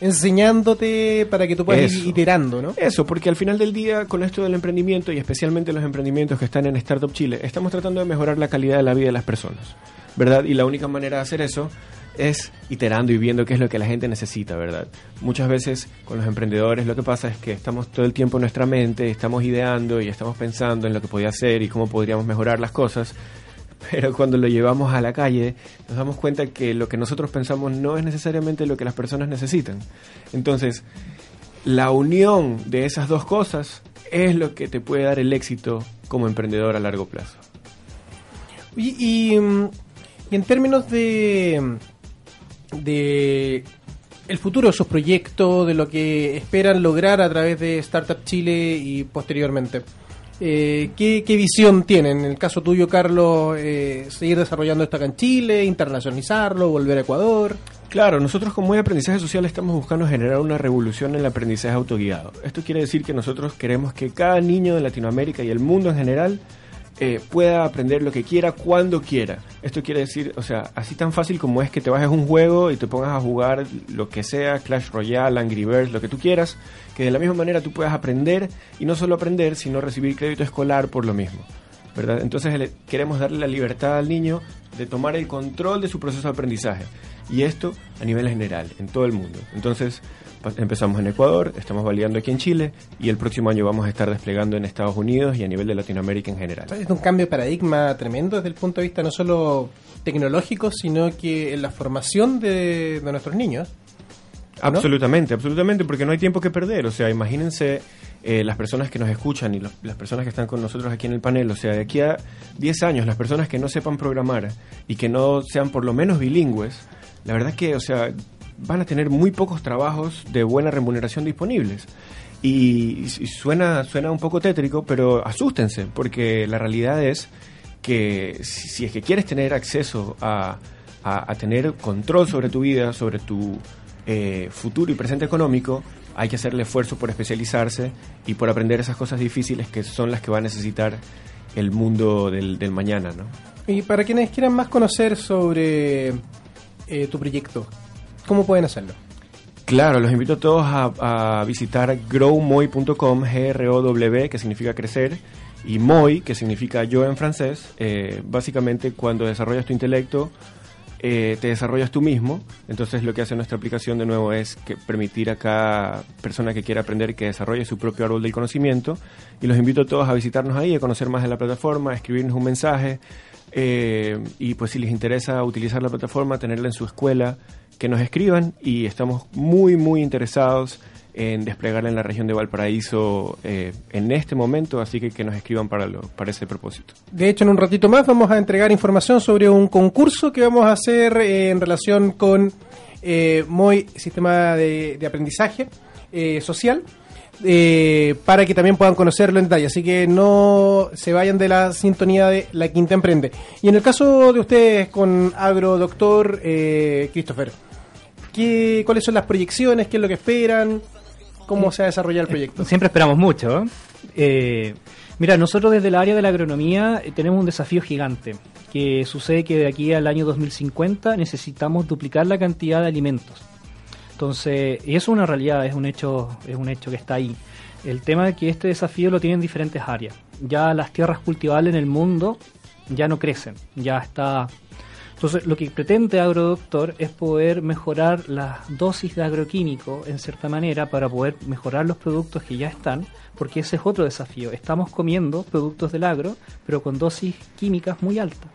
enseñándote para que tú puedas ir iterando, ¿no?
Eso, porque al final del día, con esto del emprendimiento y especialmente los emprendimientos que están en Startup Chile, estamos tratando de mejorar la calidad de la vida de las personas, ¿verdad? Y la única manera de hacer eso es iterando y viendo qué es lo que la gente necesita, ¿verdad? Muchas veces con los emprendedores lo que pasa es que estamos todo el tiempo en nuestra mente, estamos ideando y estamos pensando en lo que podía hacer y cómo podríamos mejorar las cosas, pero cuando lo llevamos a la calle nos damos cuenta que lo que nosotros pensamos no es necesariamente lo que las personas necesitan. Entonces, la unión de esas dos cosas es lo que te puede dar el éxito como emprendedor a largo plazo.
Y, y, mm, y en términos de, de el futuro de sus proyectos, de lo que esperan lograr a través de Startup Chile y posteriormente, eh, ¿qué, qué visión tienen? En el caso tuyo, Carlos, eh, seguir desarrollando esto acá en Chile, internacionalizarlo, volver a Ecuador.
Claro, nosotros como Muy Aprendizaje Social estamos buscando generar una revolución en el aprendizaje autoguiado. Esto quiere decir que nosotros queremos que cada niño de Latinoamérica y el mundo en general eh, pueda aprender lo que quiera cuando quiera. Esto quiere decir, o sea, así tan fácil como es que te bajes un juego y te pongas a jugar lo que sea, Clash Royale, Angry Birds, lo que tú quieras, que de la misma manera tú puedas aprender y no solo aprender, sino recibir crédito escolar por lo mismo. ¿verdad? Entonces queremos darle la libertad al niño de tomar el control de su proceso de aprendizaje. Y esto a nivel general, en todo el mundo. Entonces, empezamos en Ecuador, estamos validando aquí en Chile y el próximo año vamos a estar desplegando en Estados Unidos y a nivel de Latinoamérica en general.
Es un cambio de paradigma tremendo desde el punto de vista no solo tecnológico, sino que en la formación de, nuestros niños.
Absolutamente, absolutamente, porque no hay tiempo que perder. O sea, imagínense eh, las personas que nos escuchan y las personas que están con nosotros aquí en el panel. O sea, de aquí a 10 años, las personas que no sepan programar y que no sean por lo menos bilingües, la verdad que, o sea, van a tener muy pocos trabajos de buena remuneración disponibles. Y, suena, suena un poco tétrico, pero asústense, porque la realidad es que si, es que quieres tener acceso a, a, tener control sobre tu vida, sobre tu eh, futuro y presente económico, hay que hacer el esfuerzo por especializarse y por aprender esas cosas difíciles que son las que va a necesitar el mundo del, mañana. ¿no?
Y para quienes quieran más conocer sobre eh, tu proyecto, ¿cómo pueden hacerlo?
Claro, los invito a todos a, visitar growmoy.com, G-R-O-W, que significa crecer, y Moy, que significa yo en francés. Eh, básicamente, cuando desarrollas tu intelecto, eh, te desarrollas tú mismo. Entonces, lo que hace nuestra aplicación de nuevo es permitir a cada persona que quiera aprender que desarrolle su propio árbol del conocimiento. Y los invito a todos a visitarnos ahí, a conocer más de la plataforma, a escribirnos un mensaje, eh, y pues si les interesa utilizar la plataforma, tenerla en su escuela, que nos escriban y estamos muy, muy interesados en desplegarla en la región de Valparaíso eh, en este momento, así que que nos escriban para, lo, para ese propósito.
De hecho, en un ratito más vamos a entregar información sobre un concurso que vamos a hacer eh, en relación con eh, MOI, Sistema de, de Aprendizaje Social, eh, para que también puedan conocerlo en detalle. Así que no se vayan de la sintonía de La Quinta Emprende. Y en el caso de ustedes con Agrodoctor eh, Christopher, ¿qué, ¿cuáles son las proyecciones? ¿Qué es lo que esperan? ¿Cómo se va a desarrollar el proyecto?
Siempre esperamos mucho. Eh, mira, nosotros desde el área de la agronomía eh, tenemos un desafío gigante, que sucede que de aquí al año 2050 necesitamos duplicar la cantidad de alimentos entonces, y eso es una realidad, es un hecho, es un hecho que está ahí. El tema es que este desafío lo tienen diferentes áreas. Ya las tierras cultivables en el mundo ya no crecen, ya está. Entonces, lo que pretende Agrodoctor es poder mejorar las dosis de agroquímico en cierta manera para poder mejorar los productos que ya están, porque ese es otro desafío. Estamos comiendo productos del agro, pero con dosis químicas muy altas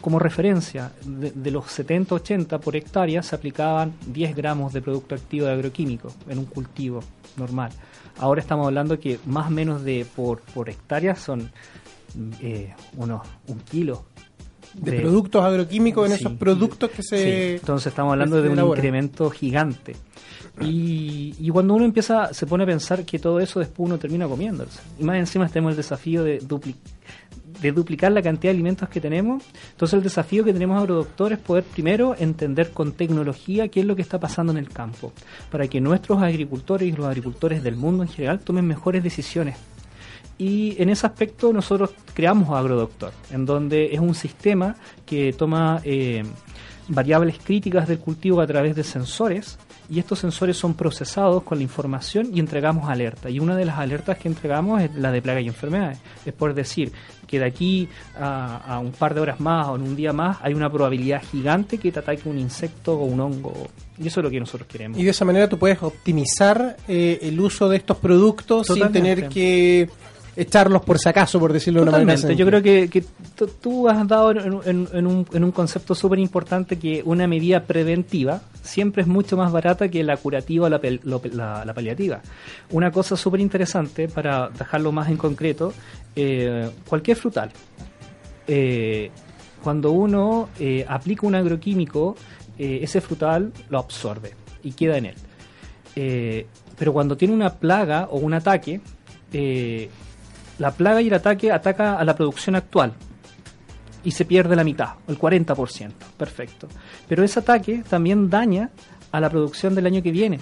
como referencia, de, los 70-80 por hectárea se aplicaban 10 gramos de producto activo de agroquímico en un cultivo normal. Ahora estamos hablando que más o menos de por, por hectárea son eh, unos un kilo.
De, productos agroquímicos en esos productos que se...
Entonces estamos hablando de un incremento gigante. Y, y, cuando uno empieza, se pone a pensar que todo eso después uno termina comiéndose. Y más encima tenemos el desafío de duplicar de duplicar la cantidad de alimentos que tenemos. Entonces el desafío que tenemos agrodoctor es poder primero entender con tecnología qué es lo que está pasando en el campo, para que nuestros agricultores y los agricultores del mundo en general tomen mejores decisiones. Y en ese aspecto nosotros creamos Agrodoctor, en donde es un sistema que toma eh, variables críticas del cultivo a través de sensores y estos sensores son procesados con la información y entregamos alerta. Y una de las alertas que entregamos es la de plagas y enfermedades. Es por decir que de aquí a, un par de horas más o en un día más hay una probabilidad gigante que te ataque un insecto o un hongo. Y eso es lo que nosotros queremos.
Y de esa manera tú puedes optimizar eh, el uso de estos productos sin tener que echarlos por si acaso, por decirlo de una manera.
Yo creo que, tú has dado en, un, concepto súper importante que una medida preventiva siempre es mucho más barata que la curativa o la, paliativa. Una cosa súper interesante, para dejarlo más en concreto, eh, cualquier frutal. Eh, cuando uno eh, aplica un agroquímico, ese frutal lo absorbe y queda en él. pero cuando tiene una plaga o un ataque, la plaga y el ataque ataca a la producción actual y se pierde la mitad, el 40%. Perfecto. Pero ese ataque también daña a la producción del año que viene.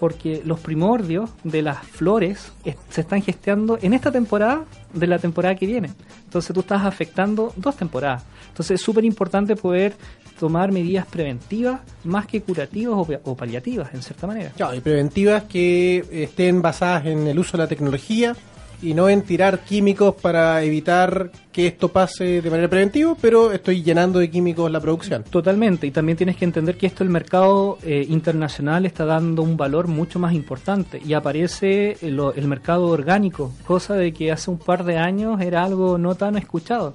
porque los primordios de las flores es- se están gestando en esta temporada de la temporada que viene. Entonces tú estás afectando dos temporadas. Entonces es súper importante poder tomar medidas preventivas más que curativas o, o paliativas, en cierta manera.
Claro, y preventivas que estén basadas en el uso de la tecnología y no en tirar químicos para evitar que esto pase de manera preventiva, pero estoy llenando de químicos la producción.
Totalmente, y también tienes que entender que esto el mercado eh, internacional está dando un valor mucho más importante y aparece el, el mercado orgánico, cosa de que hace un par de años era algo no tan escuchado.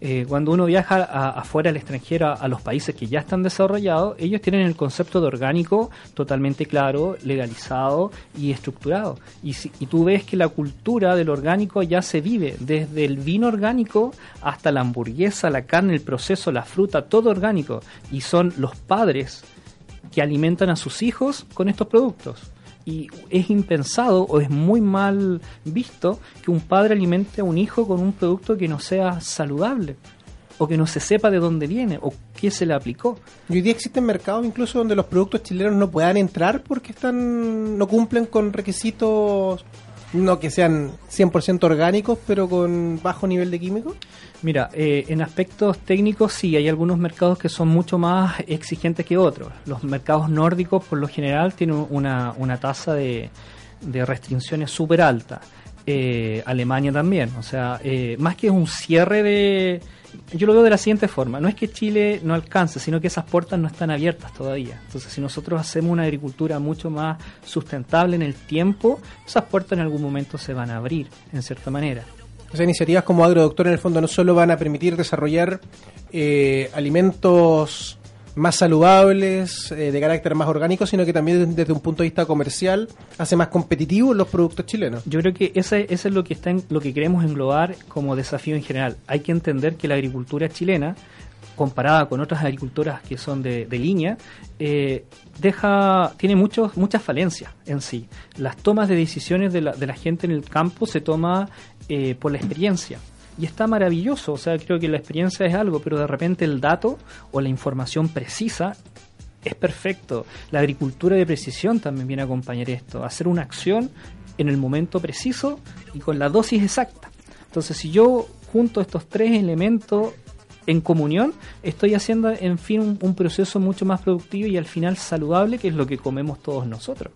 Eh, cuando uno viaja a- afuera al extranjero, a, los países que ya están desarrollados, ellos tienen el concepto de orgánico totalmente claro, legalizado y estructurado. Y, si- y tú ves que la cultura del orgánico ya se vive, desde el vino orgánico hasta la hamburguesa, la carne, el proceso, la fruta, todo orgánico. Y son los padres que alimentan a sus hijos con estos productos. Y es impensado o es muy mal visto que un padre alimente a un hijo con un producto que no sea saludable o que no se sepa de dónde viene o qué se le aplicó.
Y hoy día existen mercados incluso donde los productos chilenos no puedan entrar porque están no cumplen con requisitos no que sean 100% orgánicos, pero con bajo nivel de químicos.
Mira, eh, en aspectos técnicos sí, hay algunos mercados que son mucho más exigentes que otros. Los mercados nórdicos por lo general tienen una, una tasa de, restricciones súper alta. Eh, Alemania también, o sea, eh, más que un cierre de... Yo lo veo de la siguiente forma, no es que Chile no alcance, sino que esas puertas no están abiertas todavía. Entonces, si nosotros hacemos una agricultura mucho más sustentable en el tiempo, esas puertas en algún momento se van a abrir, en cierta manera.
Sea, iniciativas como AgroDoctor en el fondo no solo van a permitir desarrollar eh, alimentos más saludables, eh, de carácter más orgánico, sino que también desde un punto de vista comercial hace más competitivos los productos chilenos.
Yo creo que ese, ese es lo que está en- lo que queremos englobar como desafío en general. Hay que entender que la agricultura chilena, comparada con otras agriculturas que son de, de línea, eh, deja tiene muchos muchas falencias en sí. Las tomas de decisiones de la, de la gente en el campo se toma eh, por la experiencia. Y está maravilloso, o sea, creo que la experiencia es algo, pero de repente el dato o la información precisa es perfecto. La agricultura de precisión también viene a acompañar esto, hacer una acción en el momento preciso y con la dosis exacta. Entonces, si yo junto estos tres elementos en comunión, estoy haciendo, en fin, un, proceso mucho más productivo y al final saludable, que es lo que comemos todos nosotros.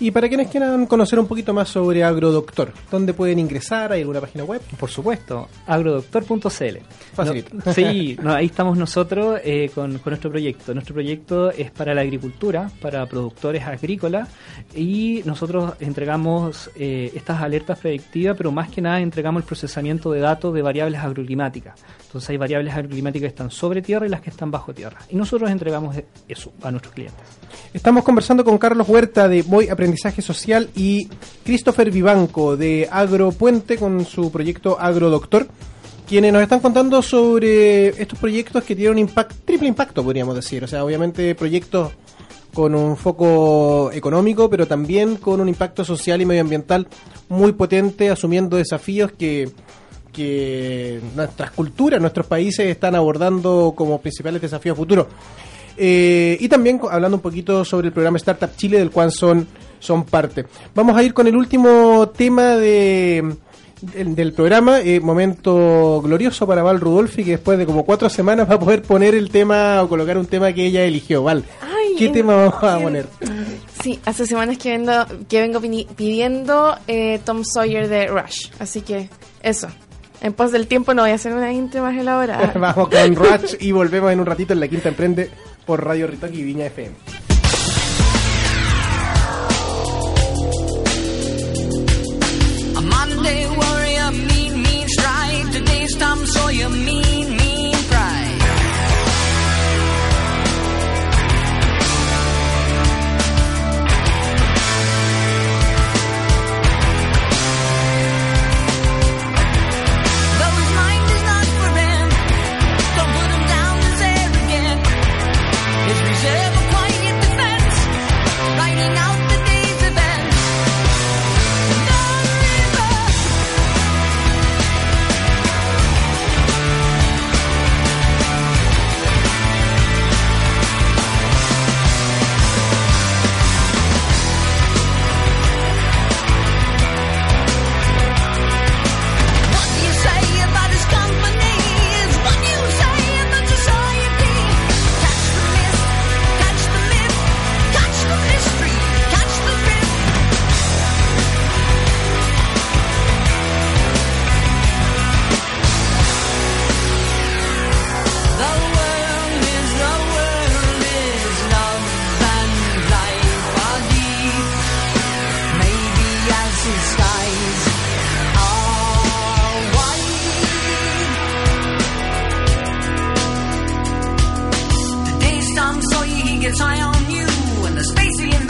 Y para quienes quieran conocer un poquito más sobre AgroDoctor, ¿dónde pueden ingresar? ¿Hay alguna página web?
Por supuesto, agrodoctor.cl.
Facilito.
No, sí, no, ahí estamos nosotros eh, con, con nuestro proyecto. Nuestro proyecto es para la agricultura, para productores agrícolas y nosotros entregamos eh, estas alertas predictivas, pero más que nada entregamos el procesamiento de datos de variables agroclimáticas. Entonces hay variables agroclimáticas que están sobre tierra y las que están bajo tierra. Y nosotros entregamos eso a nuestros clientes.
Estamos conversando con Carlos Huerta de Voy Aprendizaje Social y Christopher Vivanco de Agropuente con su proyecto AgroDoctor, quienes nos están contando sobre estos proyectos que tienen un impact, triple impacto, podríamos decir. O sea, obviamente proyectos con un foco económico, pero también con un impacto social y medioambiental muy potente, asumiendo desafíos que, que nuestras culturas, nuestros países están abordando como principales desafíos futuros. Eh, y también hablando un poquito sobre el programa Startup Chile, del cual son, son parte. Vamos a ir con el último tema de, del, del programa, eh, momento glorioso para Val Rudolfi, que después de como cuatro semanas va a poder poner el tema o colocar un tema que ella eligió. Val,
Ay,
¿qué
en-
tema vamos a poner?
Sí, hace semanas que, vendo, que vengo pidiendo eh, Tom Sawyer de Rush. Así que eso. En pos del tiempo no voy a hacer una intro más elaborada.
Vamos con Rush y volvemos en un ratito en la Quinta Emprende por Radio Ritoki y Viña FM.
Today's Tom Sawyer, gets high on you. When the space he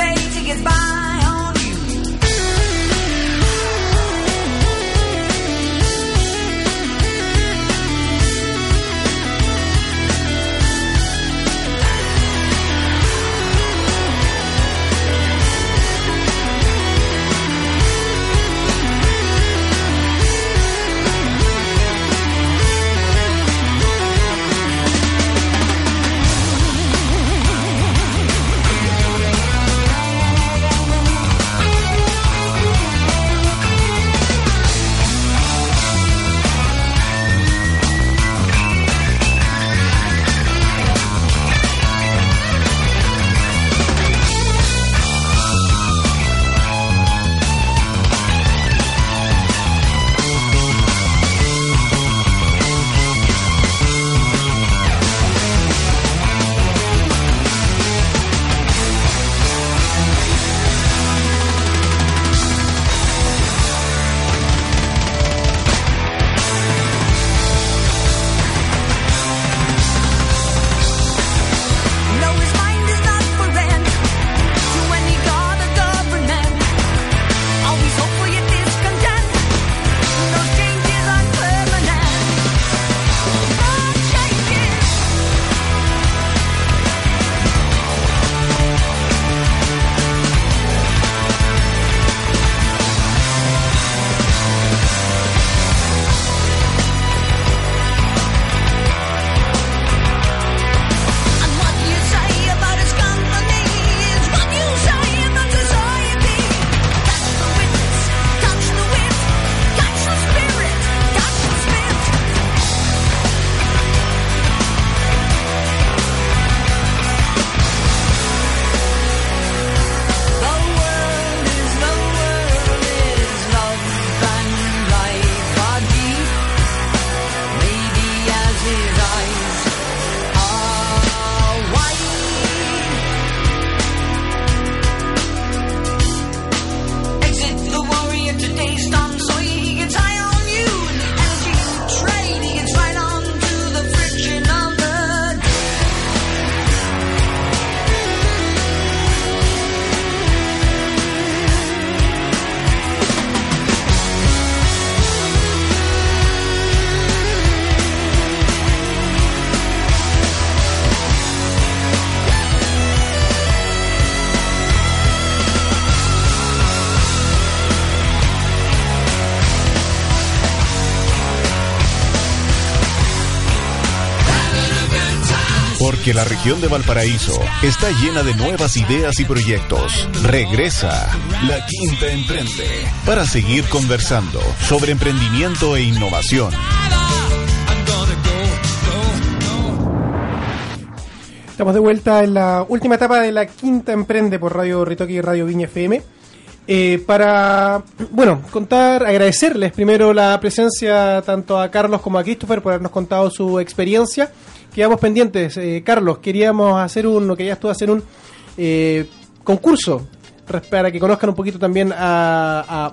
la región de Valparaíso está llena de nuevas ideas y proyectos. Regresa La Quinta Emprende para seguir conversando sobre emprendimiento e innovación.
Estamos de vuelta en la última etapa de la quinta emprende por Radio Ritoque y Radio Viña FM. Eh, para, bueno, contar, agradecerles primero la presencia tanto a Carlos como a Christopher por habernos contado su experiencia. Quedamos pendientes. Eh, Carlos, queríamos hacer un, o querías tú hacer un eh, concurso para que conozcan un poquito también a, a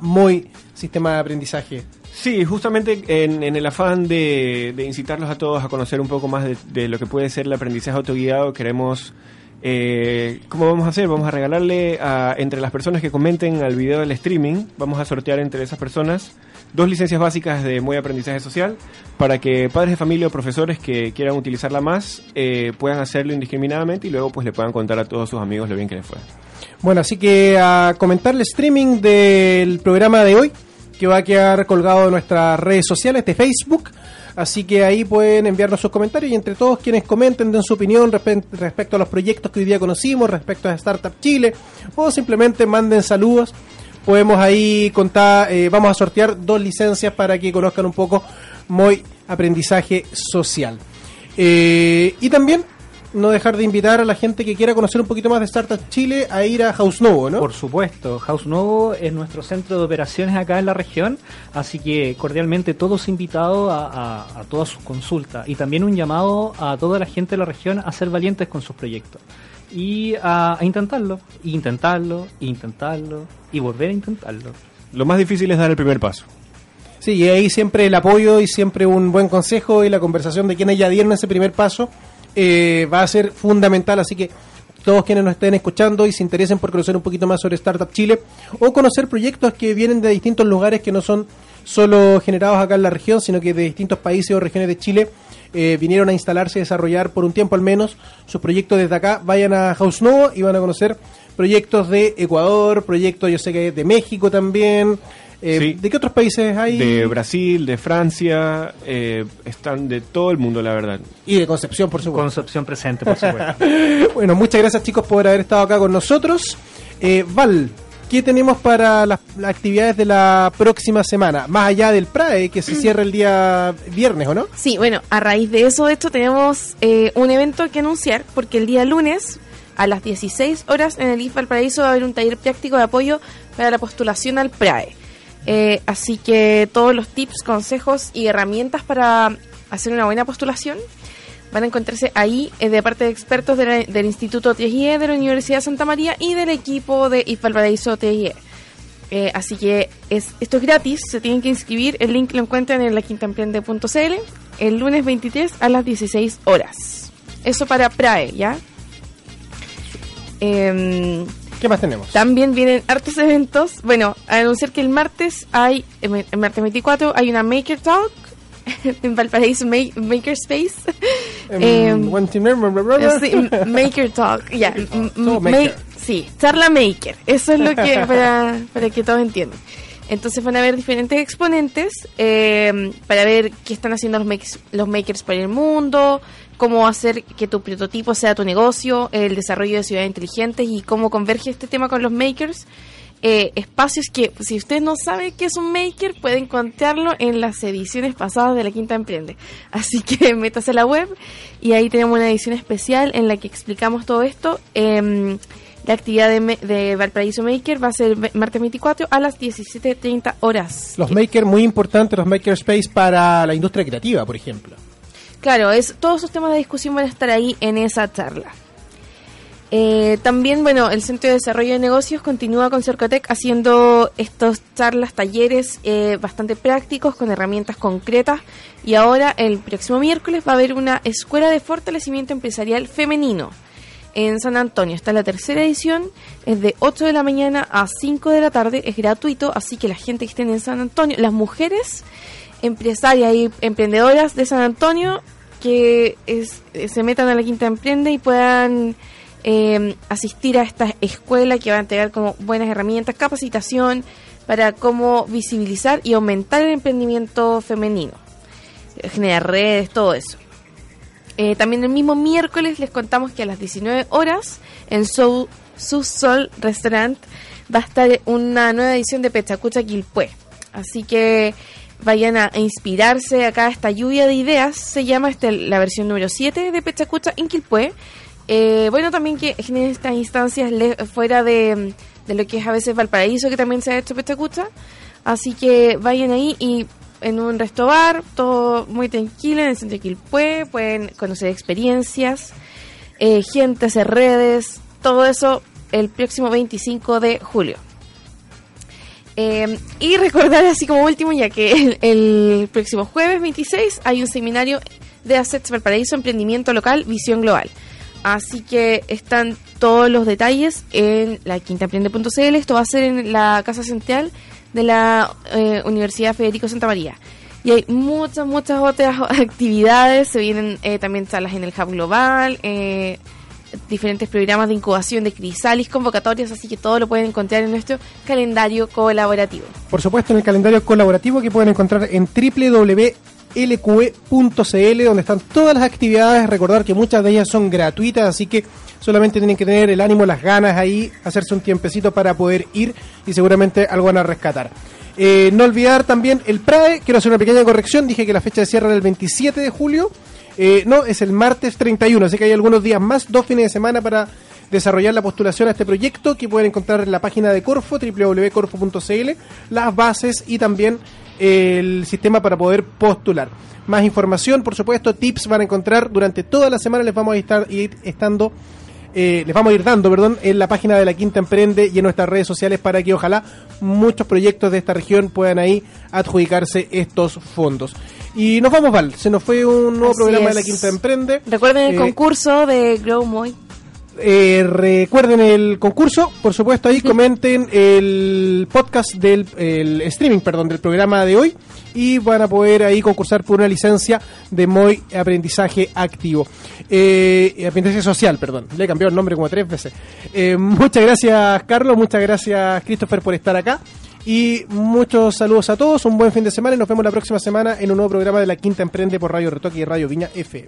Sistema de Aprendizaje.
Sí, justamente en, el afán de, incitarlos a todos a conocer un poco más de, de lo que puede ser el aprendizaje autoguiado, queremos... Eh, ¿Cómo vamos a hacer? Vamos a regalarle a, entre las personas que comenten al video del streaming, vamos a sortear entre esas personas dos licencias básicas de Muy Aprendizaje Social para que padres de familia o profesores que quieran utilizarla más eh, puedan hacerlo indiscriminadamente y luego pues le puedan contar a todos sus amigos lo bien que les fue.
Bueno, así que a comentar el streaming del programa de hoy, que va a quedar colgado en nuestras redes sociales de Facebook. Así que ahí pueden enviarnos sus comentarios y entre todos quienes comenten den su opinión respe- respecto a los proyectos que hoy día conocimos, respecto a Startup Chile, o simplemente manden saludos. Podemos ahí contar, eh, vamos a sortear dos licencias para que conozcan un poco muy aprendizaje social. Eh, y también no dejar de invitar a la gente que quiera conocer un poquito más de Startup Chile a ir a House Novo, ¿no?
Por supuesto, House Novo es nuestro centro de operaciones acá en la región, así que cordialmente todos invitados a, todas sus consultas y también un llamado a toda la gente de la región a ser valientes con sus proyectos y a, a intentarlo, y intentarlo, y intentarlo y volver a intentarlo.
Lo más difícil es dar el primer paso.
Sí, y ahí siempre el apoyo y siempre un buen consejo y la conversación de quienes ya dieron ese primer paso eh, va a ser fundamental. Así que todos quienes nos estén escuchando y se interesen por conocer un poquito más sobre Startup Chile o conocer proyectos que vienen de distintos lugares que no son solo generados acá en la región, sino que de distintos países o regiones de Chile eh, vinieron a instalarse y desarrollar por un tiempo al menos sus proyectos desde acá. Vayan a House Novo y van a conocer proyectos de Ecuador, proyectos yo sé que de México también. Eh,
Sí.
¿De qué otros países hay?
De Brasil, de Francia, eh, están de todo el mundo, la verdad.
Y de Concepción, por supuesto.
Concepción presente, por supuesto.
Bueno, muchas gracias chicos por haber estado acá con nosotros. Eh, Val, ¿qué tenemos para las, las actividades de la próxima semana? Más allá del PRAE, que se cierra el día viernes, ¿o no?
Sí, bueno, a raíz de eso, de hecho, tenemos eh, un evento que anunciar, porque el día lunes, a las 16 horas, en el IF Valparaíso va a haber un taller práctico de apoyo para la postulación al PRAE. Eh, así que todos los tips, consejos y herramientas para hacer una buena postulación van a encontrarse ahí eh, de parte de expertos de la- del Instituto TIE de la Universidad de Santa María y del equipo de Valparaíso TIE. Eh, así que es, esto es gratis, se tienen que inscribir. El link lo encuentran en la quintaemprende.cl el lunes 23 a las 16 horas. Eso para PRAE, ¿ya? Em,
¿Qué más tenemos?
también vienen hartos eventos. Bueno, a anunciar que el martes hay, el martes 24, hay una Maker Talk en Valparaíso Ma- Makerspace.
Bla, bla.
Sí, Maker Talk, ya. Ma- sí, charla Maker. Eso es lo que, para, para que todos entiendan. Entonces van a haber diferentes exponentes eh, para ver qué están haciendo los makers, los makers por el mundo, cómo hacer que tu prototipo sea tu negocio, el desarrollo de ciudades inteligentes y cómo converge este tema con los makers. Eh, espacios que, si usted no sabe qué es un maker, puede encontrarlo en las ediciones pasadas de la Quinta Emprende. Así que métase a la web y ahí tenemos una edición especial en la que explicamos todo esto. Em, la actividad de, de Valparaíso Maker va a ser martes 24 a las 17.30 horas.
Los makers muy importantes, los makerspace para la industria creativa, por ejemplo.
Claro, es, todos esos temas de discusión van a estar ahí en esa charla. Eh, también, bueno, el Centro de Desarrollo de Negocios continúa con Cercotec haciendo estos charlas, talleres eh, bastante prácticos con herramientas concretas. Y ahora, el próximo miércoles, va a haber una escuela de fortalecimiento empresarial femenino en San Antonio. Está la tercera edición, es de 8 de la mañana a 5 de la tarde, es gratuito, así que la gente que estén en San Antonio, las mujeres empresarias y emprendedoras de San Antonio que es- eh, se metan a la Quinta Emprende y puedan eh, asistir a esta escuela que va a entregar como buenas herramientas, capacitación para cómo visibilizar y aumentar el emprendimiento femenino, eh, generar redes, todo eso. Eh, también el mismo miércoles les contamos que a las 19 horas en Soul, Su Sol Restaurant va a estar una nueva edición de Pechacucha Quilpué. Así que vayan a inspirarse acá esta lluvia de ideas. Se llama este, la versión número 7 de Pechacucha en Quilpué. Eh, bueno, también que generen estas instancias le- fuera de, de lo que es a veces Valparaíso, que también se ha hecho Pechacucha. Así que vayan ahí y en un resto bar, todo muy tranquilo en el centro de Quilpué, pueden conocer experiencias, eh, gente, hacer redes, todo eso el próximo 25 de julio. Eh, y recordar así como último, ya que el, el próximo jueves 26 hay un seminario de Assets Valparaíso, Emprendimiento Local, Visión Global. Así que están todos los detalles en la quintaemprende.cl. Esto va a ser en la Casa Central de la eh, Universidad Federico Santa María. Y hay muchas, muchas otras actividades. Se vienen eh, también charlas en el Hub Global, eh, diferentes programas de incubación de Crisalis, convocatorias, así que todo lo pueden encontrar en nuestro calendario colaborativo.
Por supuesto, en el calendario colaborativo que pueden encontrar en www.lqe.cl, donde están todas las actividades. Recordar que muchas de ellas son gratuitas, así que solamente tienen que tener el ánimo, las ganas ahí, hacerse un tiempecito para poder ir y seguramente algo van a rescatar. Eh, no olvidar también el PRAE, quiero hacer una pequeña corrección, dije que la fecha de cierre era el 27 de julio, Eh, no, es el martes 31, así que hay algunos días más, dos fines de semana para desarrollar la postulación a este proyecto que pueden encontrar en la página de Corfo, www.corfo.cl, las bases y también el sistema para poder postular. Más información, por supuesto, tips van a encontrar durante toda la semana, les vamos a estar ir estando eh, les vamos a ir dando, perdón, en la página de la Quinta Emprende y en nuestras redes sociales para que ojalá muchos proyectos de esta región puedan ahí adjudicarse estos fondos. Y nos vamos, Val, se nos fue un nuevo
Así
programa de la. Quinta Emprende.
Recuerden el
Eh,
concurso de Grow Muy.
Eh, recuerden el concurso, por supuesto ahí comenten el podcast del el streaming, perdón, del programa de hoy y van a poder ahí concursar por una licencia de MOI Aprendizaje Activo. Eh, aprendizaje Social, perdón. Le he cambiado el nombre como tres veces. Eh, muchas gracias Carlos, muchas gracias Christopher por estar acá. Y muchos saludos a todos, un buen fin de semana y nos vemos la próxima semana en un nuevo programa de La Quinta Emprende por Radio Retoque y Radio Viña FM.